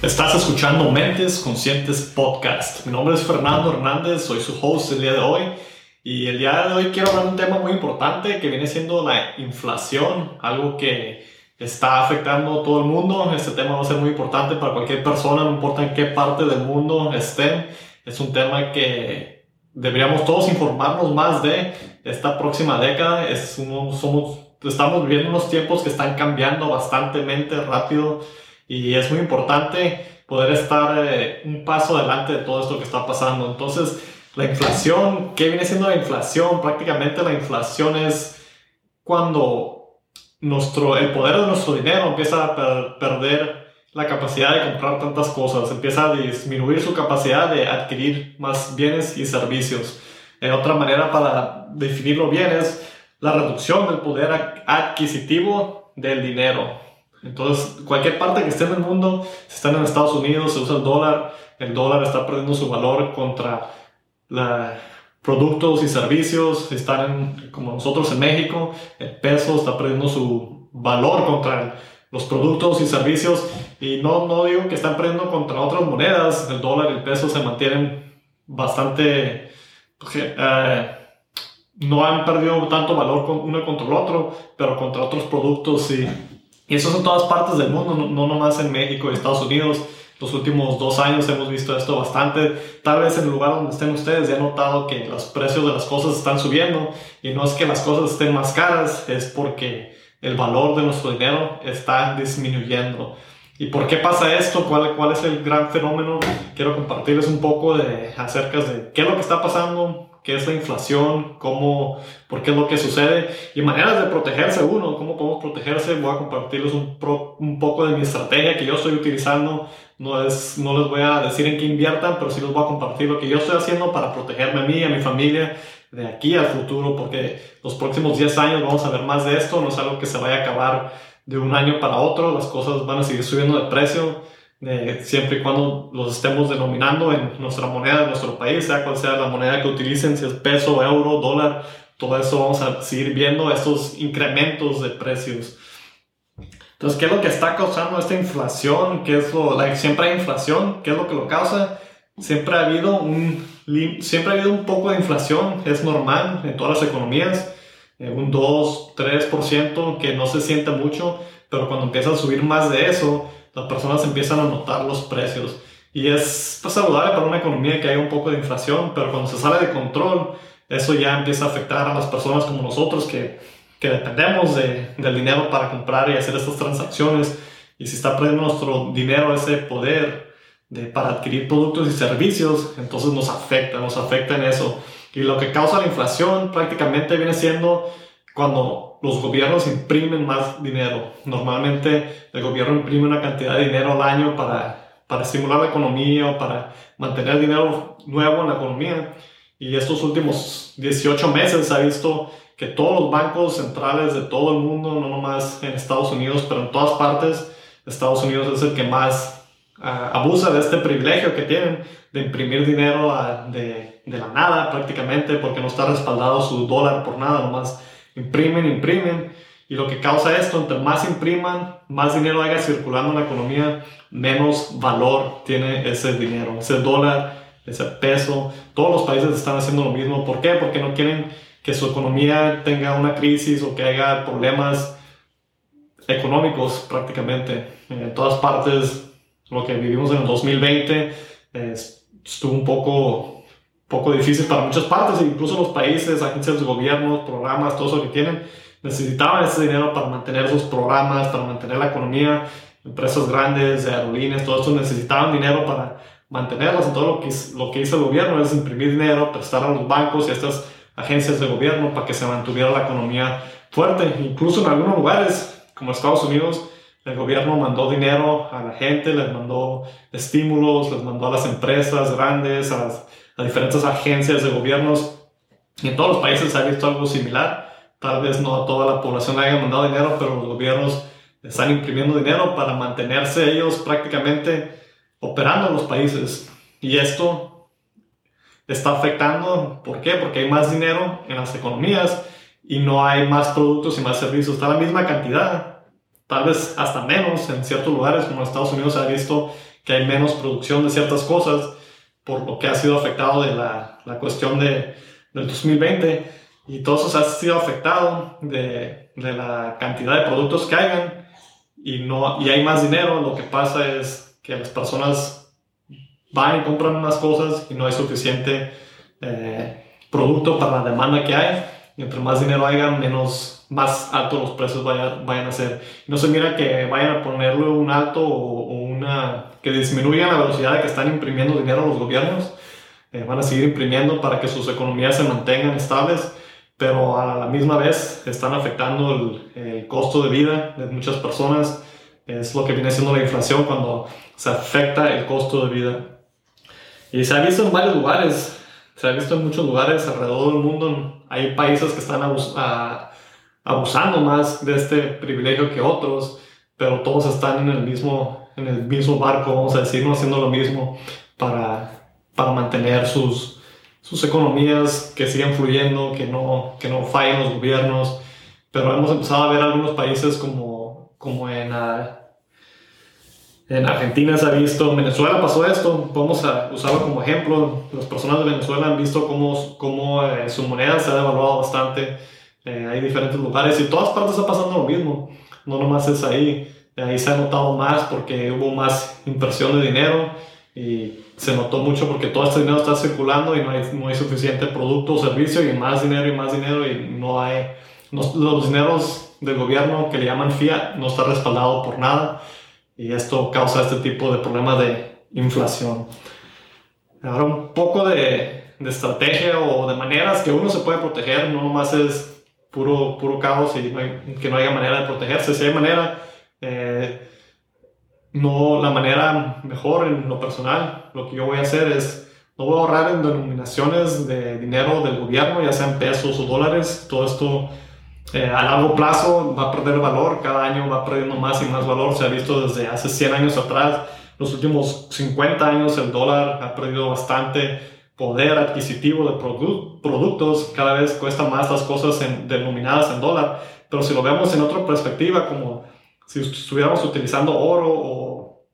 Estás escuchando Mentes Conscientes Podcast. Mi nombre es Fernando Hernández, soy su host el día de hoy. Y el día de hoy quiero hablar de un tema muy importante que viene siendo la inflación, algo que está afectando a todo el mundo. Este tema va a ser muy importante para cualquier persona, no importa en qué parte del mundo estén. Es un tema que deberíamos todos informarnos más de esta próxima década. Es somos, estamos viviendo unos tiempos que están cambiando bastante rápido y es muy importante poder estar eh, un paso adelante de todo esto que está pasando. Entonces, la inflación, ¿qué viene siendo la inflación? Prácticamente la inflación es cuando nuestro, el poder de nuestro dinero empieza a perder la capacidad de comprar tantas cosas, empieza a disminuir su capacidad de adquirir más bienes y servicios. En otra manera para definirlo bien es la reducción del poder adquisitivo del dinero. Entonces, cualquier parte que esté en el mundo, si están en Estados Unidos, se usa el dólar, el dólar está perdiendo su valor contra la, productos y servicios, si están como nosotros en México, el peso está perdiendo su valor contra los productos y servicios y no, no digo que están perdiendo contra otras monedas, el dólar y el peso se mantienen bastante, eh, no han perdido tanto valor uno contra el otro, pero contra otros productos sí. Y eso es en todas partes del mundo, no, no nomás en México y Estados Unidos. Los últimos dos años hemos visto esto bastante. Tal vez en el lugar donde estén ustedes ya han notado que los precios de las cosas están subiendo y no es que las cosas estén más caras, es porque el valor de nuestro dinero está disminuyendo. ¿Y por qué pasa esto? ¿Cuál, ¿Cuál es el gran fenómeno? Quiero compartirles un poco de, acerca de qué es lo que está pasando, qué es la inflación, cómo, por qué es lo que sucede y maneras de protegerse uno, cómo podemos protegerse. Voy a compartirles un, un poco de mi estrategia que yo estoy utilizando. No, es, no les voy a decir en qué inviertan, pero sí les voy a compartir lo que yo estoy haciendo para protegerme a mí y a mi familia de aquí al futuro, porque los próximos 10 años vamos a ver más de esto. No es algo que se vaya a acabar de un año para otro, las cosas van a seguir subiendo de precio siempre y cuando los estemos denominando en nuestra moneda de nuestro país, sea cual sea la moneda que utilicen, si es peso, euro, dólar, todo eso vamos a seguir viendo estos incrementos de precios. Entonces, ¿qué es lo que está causando esta inflación? ¿Qué es lo, siempre hay inflación? ¿Qué es lo que lo causa? Siempre ha habido un, siempre ha habido un poco de inflación, es normal en todas las economías, eh, un 2, 3%, que no se siente mucho, pero cuando empieza a subir más de eso, las personas empiezan a notar los precios. Y es pues, saludable para una economía que haya un poco de inflación, pero cuando se sale de control, eso ya empieza a afectar a las personas como nosotros que, que dependemos de, del dinero para comprar y hacer estas transacciones. Y si está perdiendo nuestro dinero ese poder de, para adquirir productos y servicios, entonces nos afecta, nos afecta en eso. Y lo que causa la inflación prácticamente viene siendo cuando los gobiernos imprimen más dinero. Normalmente el gobierno imprime una cantidad de dinero al año para, para estimular la economía o para mantener dinero nuevo en la economía. Y estos últimos 18 meses se ha visto que todos los bancos centrales de todo el mundo, no nomás en Estados Unidos, pero en todas partes, Estados Unidos es el que más ah, abusa de este privilegio que tienen de imprimir dinero de, de, la nada prácticamente, porque no está respaldado su dólar por nada, nomás imprimen, imprimen. Y lo que causa esto, entre más impriman, más dinero haya circulando en la economía, menos valor tiene ese dinero, ese dólar, ese peso. Todos los países están haciendo lo mismo. ¿Por qué? Porque no quieren que su economía tenga una crisis o que haya problemas económicos prácticamente. En todas partes, lo que vivimos en el 2020 estuvo un poco poco difícil para muchas partes, incluso los países, agencias de gobierno, programas, todo eso que tienen, necesitaban ese dinero para mantener sus programas, para mantener la economía, empresas grandes, aerolíneas, todo eso necesitaban dinero para mantenerlas. Entonces lo que, lo que hizo el gobierno es imprimir dinero, prestar a los bancos y a estas agencias de gobierno para que se mantuviera la economía fuerte. Incluso en algunos lugares, como Estados Unidos, el gobierno mandó dinero a la gente, les mandó estímulos, les mandó a las empresas grandes, a las las diferentes agencias de gobiernos. En todos los países se ha visto algo similar. Tal vez no a toda la población le haya mandado dinero, pero los gobiernos están imprimiendo dinero para mantenerse ellos prácticamente operando en los países. Y esto está afectando, ¿por qué? Porque hay más dinero en las economías y no hay más productos y más servicios. Está la misma cantidad, tal vez hasta menos en ciertos lugares como en Estados Unidos se ha visto que hay menos producción de ciertas cosas por lo que ha sido afectado de la, la cuestión de, del 2020 y todo eso ha sido afectado de, de, la cantidad de productos que hayan y, no, y hay más dinero, lo que pasa es que las personas van y compran unas cosas y no hay suficiente eh, producto para la demanda que hay. Y entre más dinero haya, menos, más altos los precios vayan, vayan a ser. No se mira que vayan a ponerle un alto o, una... que disminuyan la velocidad de que están imprimiendo dinero los gobiernos. Eh, van a seguir imprimiendo para que sus economías se mantengan estables pero a la misma vez están afectando el, el, costo de vida de muchas personas. Es lo que viene siendo la inflación cuando se afecta el costo de vida. Y se ha visto en varios lugares, se ha visto en muchos lugares alrededor del mundo. Hay países que están abusando más de este privilegio que otros, pero todos están en el mismo, en el mismo barco, vamos a decir, haciendo lo mismo para, para mantener sus, sus economías que sigan fluyendo, que no, que no fallen los gobiernos, pero hemos empezado a ver algunos países como, como en, ah, en Argentina se ha visto, en Venezuela pasó esto, a usarlo como ejemplo, las personas de Venezuela han visto cómo, cómo eh, su moneda se ha devaluado bastante, eh, hay diferentes lugares y todas partes está pasando lo mismo, no nomás es ahí, ahí se ha notado más porque hubo más inversión de dinero y se notó mucho porque todo este dinero está circulando y no hay, no hay suficiente producto o servicio y más dinero y más dinero y no hay, los dineros del gobierno que le llaman fiat no está respaldado por nada y esto causa este tipo de problemas de inflación. Ahora un poco de, de, estrategia o de maneras que uno se puede proteger, no nomás es puro, puro caos y que no haya manera de protegerse, si hay manera... Eh, no la manera mejor en lo personal. Lo que yo voy a hacer es, no voy a ahorrar en denominaciones de dinero del gobierno, ya sean pesos o dólares. Todo esto eh, a largo plazo va a perder valor, cada año va perdiendo más y más valor. Se ha visto desde hace 100 años atrás. Los últimos 50 años el dólar ha perdido bastante poder adquisitivo de productos. Cada vez cuesta más las cosas denominadas en dólar. Pero si lo vemos en otra perspectiva, como si estuviéramos utilizando oro o,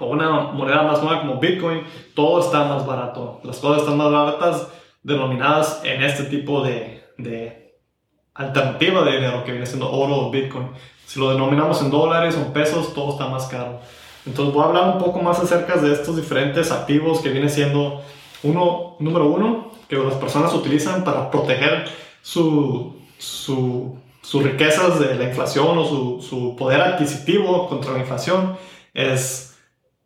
o, una moneda más nueva como Bitcoin, todo está más barato. Las cosas están más baratas denominadas en este tipo de, de alternativa de dinero que viene siendo oro o Bitcoin. Si lo denominamos en dólares o pesos, todo está más caro. Entonces voy a hablar un poco más acerca de estos diferentes activos que viene siendo uno, número uno, que las personas utilizan para proteger su, su sus riquezas de la inflación o su, su, poder adquisitivo contra la inflación es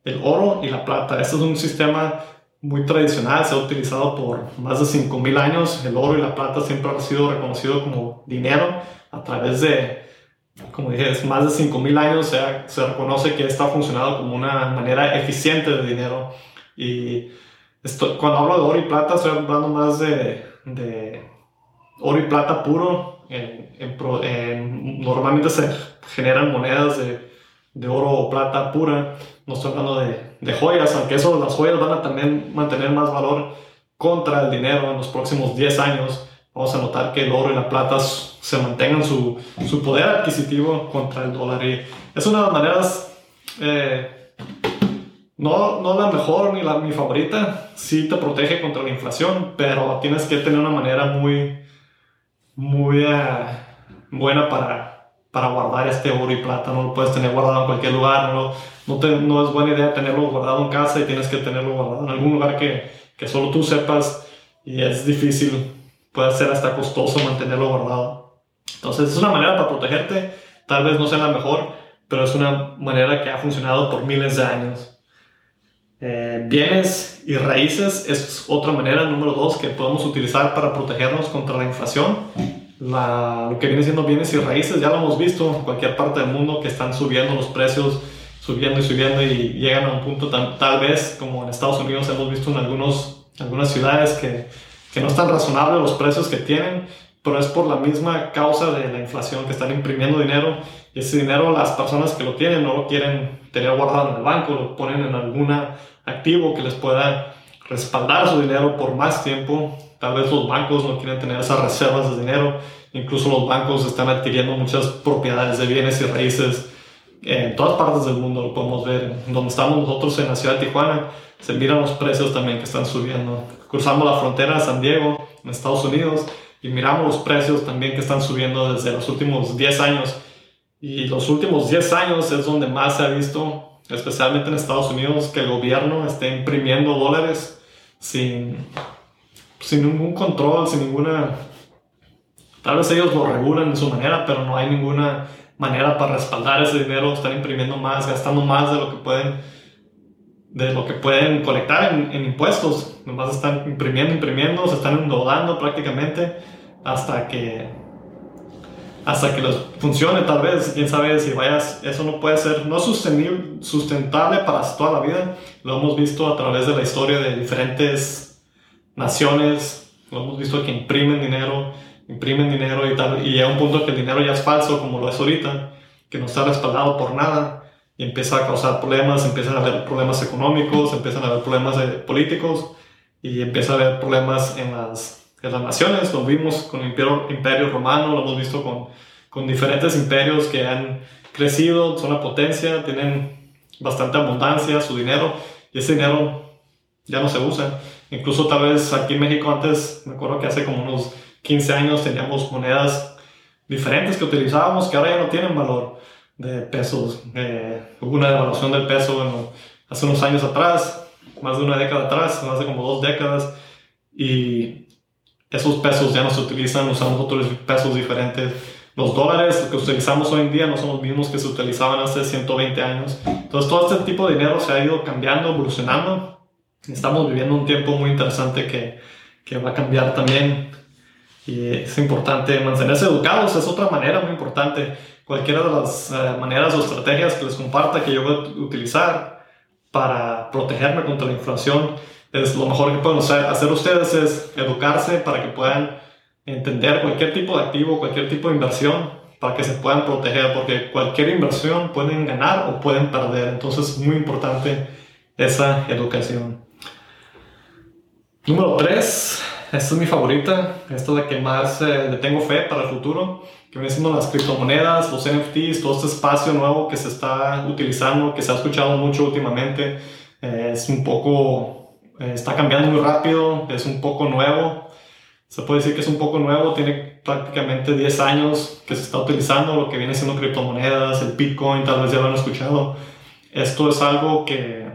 el oro y la plata. Este es un sistema muy tradicional, se ha utilizado por más de 5.000 años. El oro y la plata siempre han sido reconocidos como dinero a través de, como dije, más de 5.000 años se, se, reconoce que esto ha funcionado como una manera eficiente de dinero. Y esto, cuando hablo de oro y plata, estoy hablando más de, de oro y plata puro, normalmente se generan monedas de, de, oro o plata pura. No estoy hablando de, de, joyas, aunque eso, las joyas van a también mantener más valor contra el dinero en los próximos 10 años. Vamos a notar que el oro y la plata se mantengan su, su poder adquisitivo contra el dólar. Y es una de las maneras, eh, no, no la mejor ni la mi favorita, sí te protege contra la inflación, pero tienes que tener una manera muy muy eh, buena para, para guardar este oro y plata. No lo puedes tener guardado en cualquier lugar. No, no, es buena idea tenerlo guardado en casa y tienes que tenerlo guardado en algún lugar que, que solo tú sepas y es difícil. Puede ser hasta costoso mantenerlo guardado. Entonces es una manera para protegerte. Tal vez no sea la mejor, pero es una manera que ha funcionado por miles de años. Eh, bienes y raíces es otra manera, número dos, que podemos utilizar para protegernos contra la inflación. lo que viene siendo bienes y raíces, ya lo hemos visto en cualquier parte del mundo que están subiendo los precios, subiendo y subiendo y llegan a un punto tal vez como en Estados Unidos hemos visto en algunos, algunas ciudades que, que no están razonables los precios que tienen, pero es por la misma causa de la inflación que están imprimiendo dinero ese dinero las personas que lo tienen no lo quieren tener guardado en el banco, lo ponen en algún activo que les pueda respaldar su dinero por más tiempo. Tal vez los bancos no quieren tener esas reservas de dinero. Incluso los bancos están adquiriendo muchas propiedades de bienes y raíces En todas partes del mundo lo podemos ver. Donde estamos nosotros en la ciudad de Tijuana, se miran los precios también que están subiendo. Cruzamos la frontera de San Diego, en Estados Unidos, y miramos los precios también que están subiendo desde los últimos 10 años. Y los últimos 10 años es donde más se ha visto, especialmente en Estados Unidos, que el gobierno esté imprimiendo dólares sin, sin ningún control, sin ninguna... Tal vez ellos lo regulan de su manera, pero no hay ninguna manera para respaldar ese dinero, están imprimiendo más, gastando más de lo que pueden, de lo que pueden colectar en, en impuestos. Nomás están imprimiendo, imprimiendo, se están endeudando prácticamente hasta que hasta que les funcione tal vez, quién sabe si vayas, eso no puede ser, no sostenible, sustentable para toda la vida, lo hemos visto a través de la historia de diferentes naciones, lo hemos visto que imprimen dinero, imprimen dinero y tal, y llega un punto que el dinero ya es falso, como lo es ahorita, que no está respaldado por nada, empieza a causar problemas, empiezan a haber problemas económicos, empiezan a haber problemas políticos, y empieza a haber problemas en las, en las naciones, lo vimos con el imperio, imperio romano, lo hemos visto con, con diferentes imperios que han crecido, son una potencia, tienen bastante abundancia, su dinero, y ese dinero ya no se usa. Incluso tal vez aquí en México antes, me acuerdo que hace como unos 15 años teníamos monedas diferentes que utilizábamos que ahora ya no tienen valor de pesos. hubo una devaluación del peso hace unos años atrás, más de una década atrás, más de como dos décadas, y esos pesos ya no se utilizan, usamos otros pesos diferentes. Los dólares que utilizamos hoy en día no son los mismos que se utilizaban hace 120 años. Entonces todo este tipo de dinero se ha ido cambiando, evolucionando. Estamos viviendo un tiempo muy interesante que, que va a cambiar también y es importante mantenerse educados, es otra manera muy importante. Cualquiera de las eh, maneras o estrategias que les comparta que yo voy a utilizar para protegerme contra la inflación, es lo mejor que pueden hacer ustedes es educarse para que puedan entender cualquier tipo de activo, cualquier tipo de inversión, para que se puedan proteger, porque cualquier inversión pueden ganar o pueden perder. Entonces es muy importante esa educación. Número 3 esta es mi favorita, esta es que más eh, tengo fe para el futuro, que viene siendo las criptomonedas, los NFTs, todo este espacio nuevo que se está utilizando, que se ha escuchado mucho últimamente. Eh, es un poco, eh, está cambiando muy rápido, es un poco nuevo. Se puede decir que es un poco nuevo, tiene prácticamente 10 años que se está utilizando lo que viene siendo criptomonedas, el Bitcoin, tal vez ya lo han escuchado. Esto es algo que,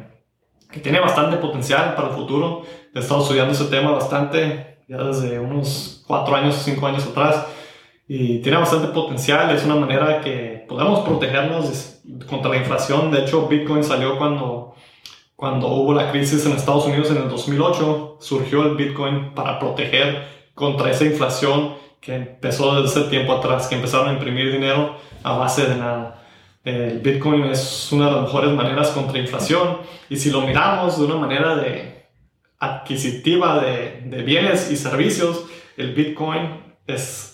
que tiene bastante potencial para el futuro he estado estudiando ese tema bastante, ya desde unos cuatro años o cinco años atrás, y tiene bastante potencial, es una manera que podemos protegernos contra la inflación. De hecho, Bitcoin salió cuando, cuando hubo la crisis en Estados Unidos en el 2008, surgió el Bitcoin para proteger contra esa inflación que empezó desde ese tiempo atrás, que empezaron a imprimir dinero a base de nada. El Bitcoin es una de las mejores maneras contra inflación y si lo miramos de una manera de adquisitiva de, de, bienes y servicios, el Bitcoin es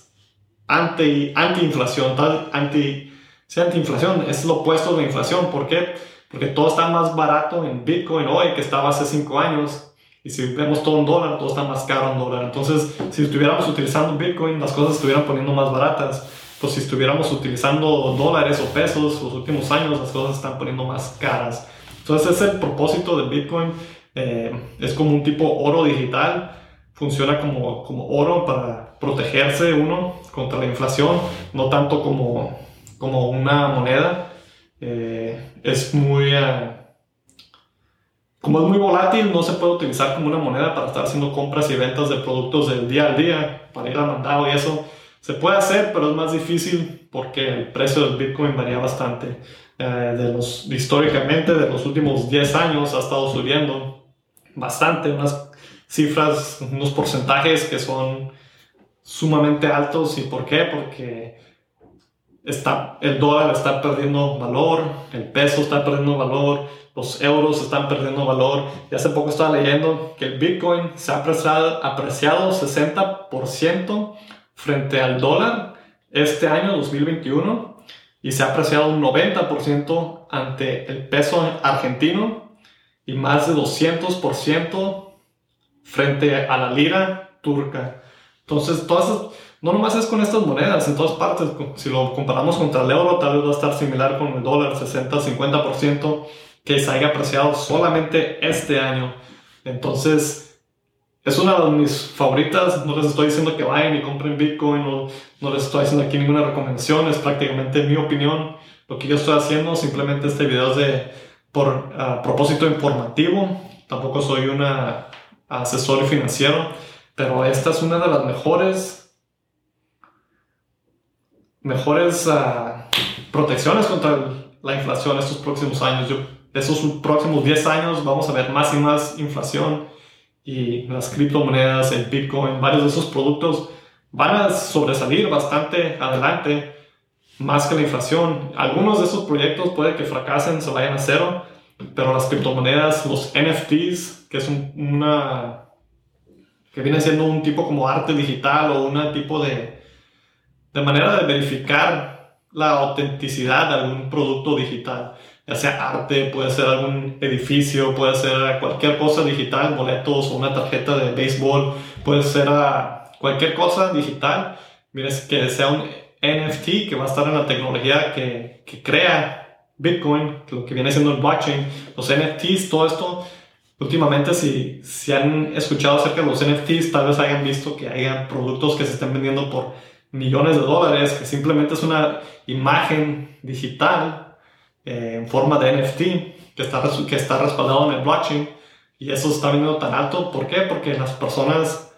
anti, anti-inflación, anti, sí, anti-inflación, es lo opuesto de la inflación. ¿Por qué? Porque todo está más barato en Bitcoin hoy que estaba hace 5 años. Y si vemos todo en dólar, todo está más caro en dólar. Entonces, si estuviéramos utilizando Bitcoin, las cosas estuvieran poniendo más baratas. Pues si estuviéramos utilizando dólares o pesos los últimos años, las cosas están poniendo más caras. Entonces, ese es el propósito de Bitcoin eh, es como un tipo oro digital, funciona como, como oro para protegerse uno contra la inflación, no tanto como, como una moneda. Eh, es muy... Eh, como es muy volátil, no se puede utilizar como una moneda para estar haciendo compras y ventas de productos del día al día, para ir a mandado y eso. Se puede hacer, pero es más difícil porque el precio del Bitcoin varía bastante. de los, históricamente, de los últimos 10 años ha estado subiendo bastante, unas cifras, unos porcentajes que son sumamente altos. ¿Y por qué? Porque está, el dólar está perdiendo valor, el peso está perdiendo valor, los euros están perdiendo valor. Y hace poco estaba leyendo que el Bitcoin se ha apreciado, apreciado 60% frente al dólar este año 2021 y se ha apreciado un 90% ante el peso argentino y más de 200% frente a la lira turca. Entonces, todas no nomás es con estas monedas, en todas partes, si lo comparamos contra el euro, tal vez va a estar similar con el dólar, 60-50%, que se haya apreciado solamente este año. Entonces, es una de mis favoritas, no les estoy diciendo que vayan y compren Bitcoin, no, no les estoy haciendo aquí ninguna recomendación, es prácticamente mi opinión. Lo que yo estoy haciendo, simplemente este video es de, por ah, propósito informativo, tampoco soy un asesor financiero, pero esta es una de las mejores, mejores uh, protecciones contra la inflación estos próximos años. Yo, próximos 10 años vamos a ver más y más inflación y las criptomonedas, el Bitcoin, varios de esos productos van a sobresalir bastante adelante más que la inflación. Algunos de esos proyectos puede que fracasen, se vayan a cero, pero las criptomonedas, los NFTs, que es una que viene siendo un tipo como arte digital o un tipo de, de manera de verificar la autenticidad de algún producto digital, ya sea arte, puede ser algún edificio, puede ser cualquier cosa digital, boletos o una tarjeta de béisbol, puede ser cualquier cosa digital, mires que sea un NFT que va a estar en la tecnología que, que crea Bitcoin, lo que viene siendo el blockchain, los NFTs, todo esto Últimamente, si, si han escuchado acerca de los NFTs, tal vez hayan visto que hay productos que se están vendiendo por millones de dólares, que simplemente es una imagen digital eh, en forma de NFT que está, que está respaldado en el blockchain. Y eso está vendiendo tan alto. ¿Por qué? Porque las personas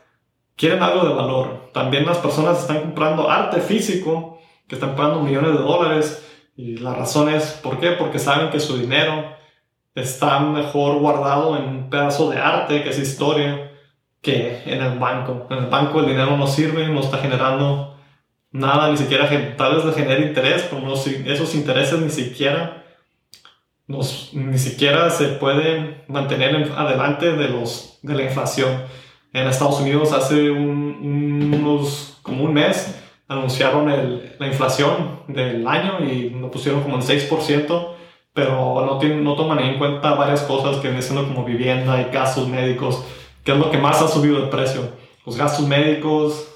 quieren algo de valor. También las personas están comprando arte físico, que están pagando millones de dólares. Y la razón es, ¿por qué? Porque saben que su dinero está mejor guardado en un pedazo de arte que es historia que en el banco. En el banco el dinero no sirve, no está generando nada, ni siquiera tal vez le genera interés, pero no, esos intereses ni siquiera, ni siquiera se pueden mantener adelante de, los, de la inflación. En Estados Unidos hace unos, como un mes anunciaron la inflación del año y lo pusieron como en 6% pero no, tienen, no toman en cuenta varias cosas que vienen siendo como vivienda y gastos médicos, que es lo que más ha subido el precio. Los gastos médicos,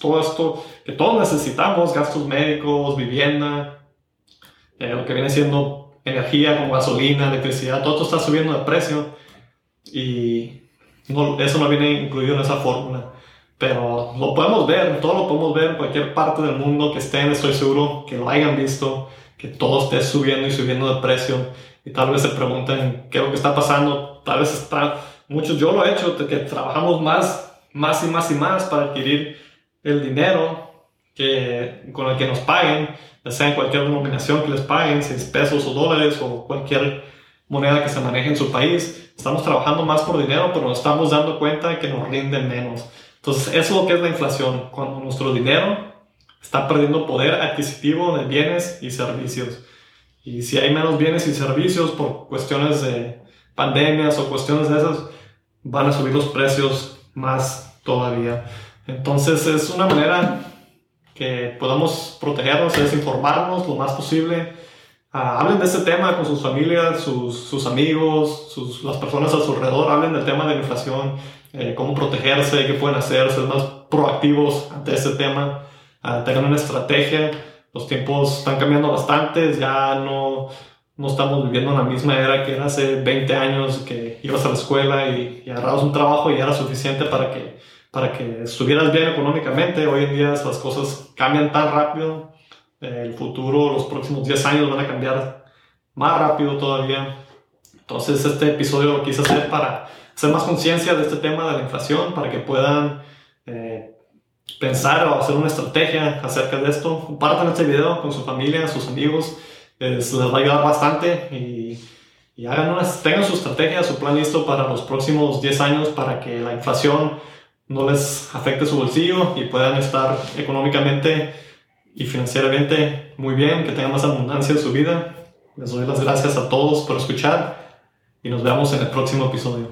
todo esto que todos necesitamos, gastos médicos, vivienda, eh, lo que viene siendo energía como gasolina, electricidad, todo esto está subiendo de precio y eso no viene incluido en esa fórmula. Pero lo podemos ver, todo lo podemos ver en cualquier parte del mundo que estén, estoy seguro que lo hayan visto que todo esté subiendo y subiendo de precio y tal vez se pregunten qué es lo que está pasando. Tal vez está, muchos, yo lo he hecho, que trabajamos más, más y más y más para adquirir el dinero que, con el que nos paguen, ya sea en cualquier denominación que les paguen, 6 pesos o dólares o cualquier moneda que se maneje en su país. Estamos trabajando más por dinero, pero nos estamos dando cuenta que nos rinden menos. Entonces, eso es lo que es la inflación. Cuando nuestro dinero está perdiendo poder adquisitivo de bienes y servicios. Y si hay menos bienes y servicios por cuestiones de pandemias o cuestiones de esas, van a subir los precios más todavía. Entonces es una manera que podamos protegernos, es informarnos lo más posible. Ah, hablen de este tema con sus familias, sus, sus amigos, sus, las personas a su alrededor. Hablen del tema de la inflación, eh, cómo protegerse, qué pueden hacer, ser más proactivos ante este tema tengan una estrategia. Los tiempos están cambiando bastante, ya no, no estamos viviendo en la misma era que era hace 20 años, que ibas a la escuela y, y agarrabas un trabajo y era suficiente para que, para que estuvieras bien económicamente. Hoy en día las cosas cambian tan rápido. El futuro, los próximos 10 años van a cambiar más rápido todavía. Entonces este episodio lo quise hacer para hacer más conciencia de este tema de la inflación, para que puedan pensar o hacer una estrategia acerca de esto, compartan este video con su familia, sus amigos, les, va a ayudar bastante y, hagan una, tengan su estrategia, su plan listo para los próximos 10 años para que la inflación no les afecte su bolsillo y puedan estar económicamente y financieramente muy bien, que tengan más abundancia en su vida. Les doy las gracias a todos por escuchar y nos vemos en el próximo episodio.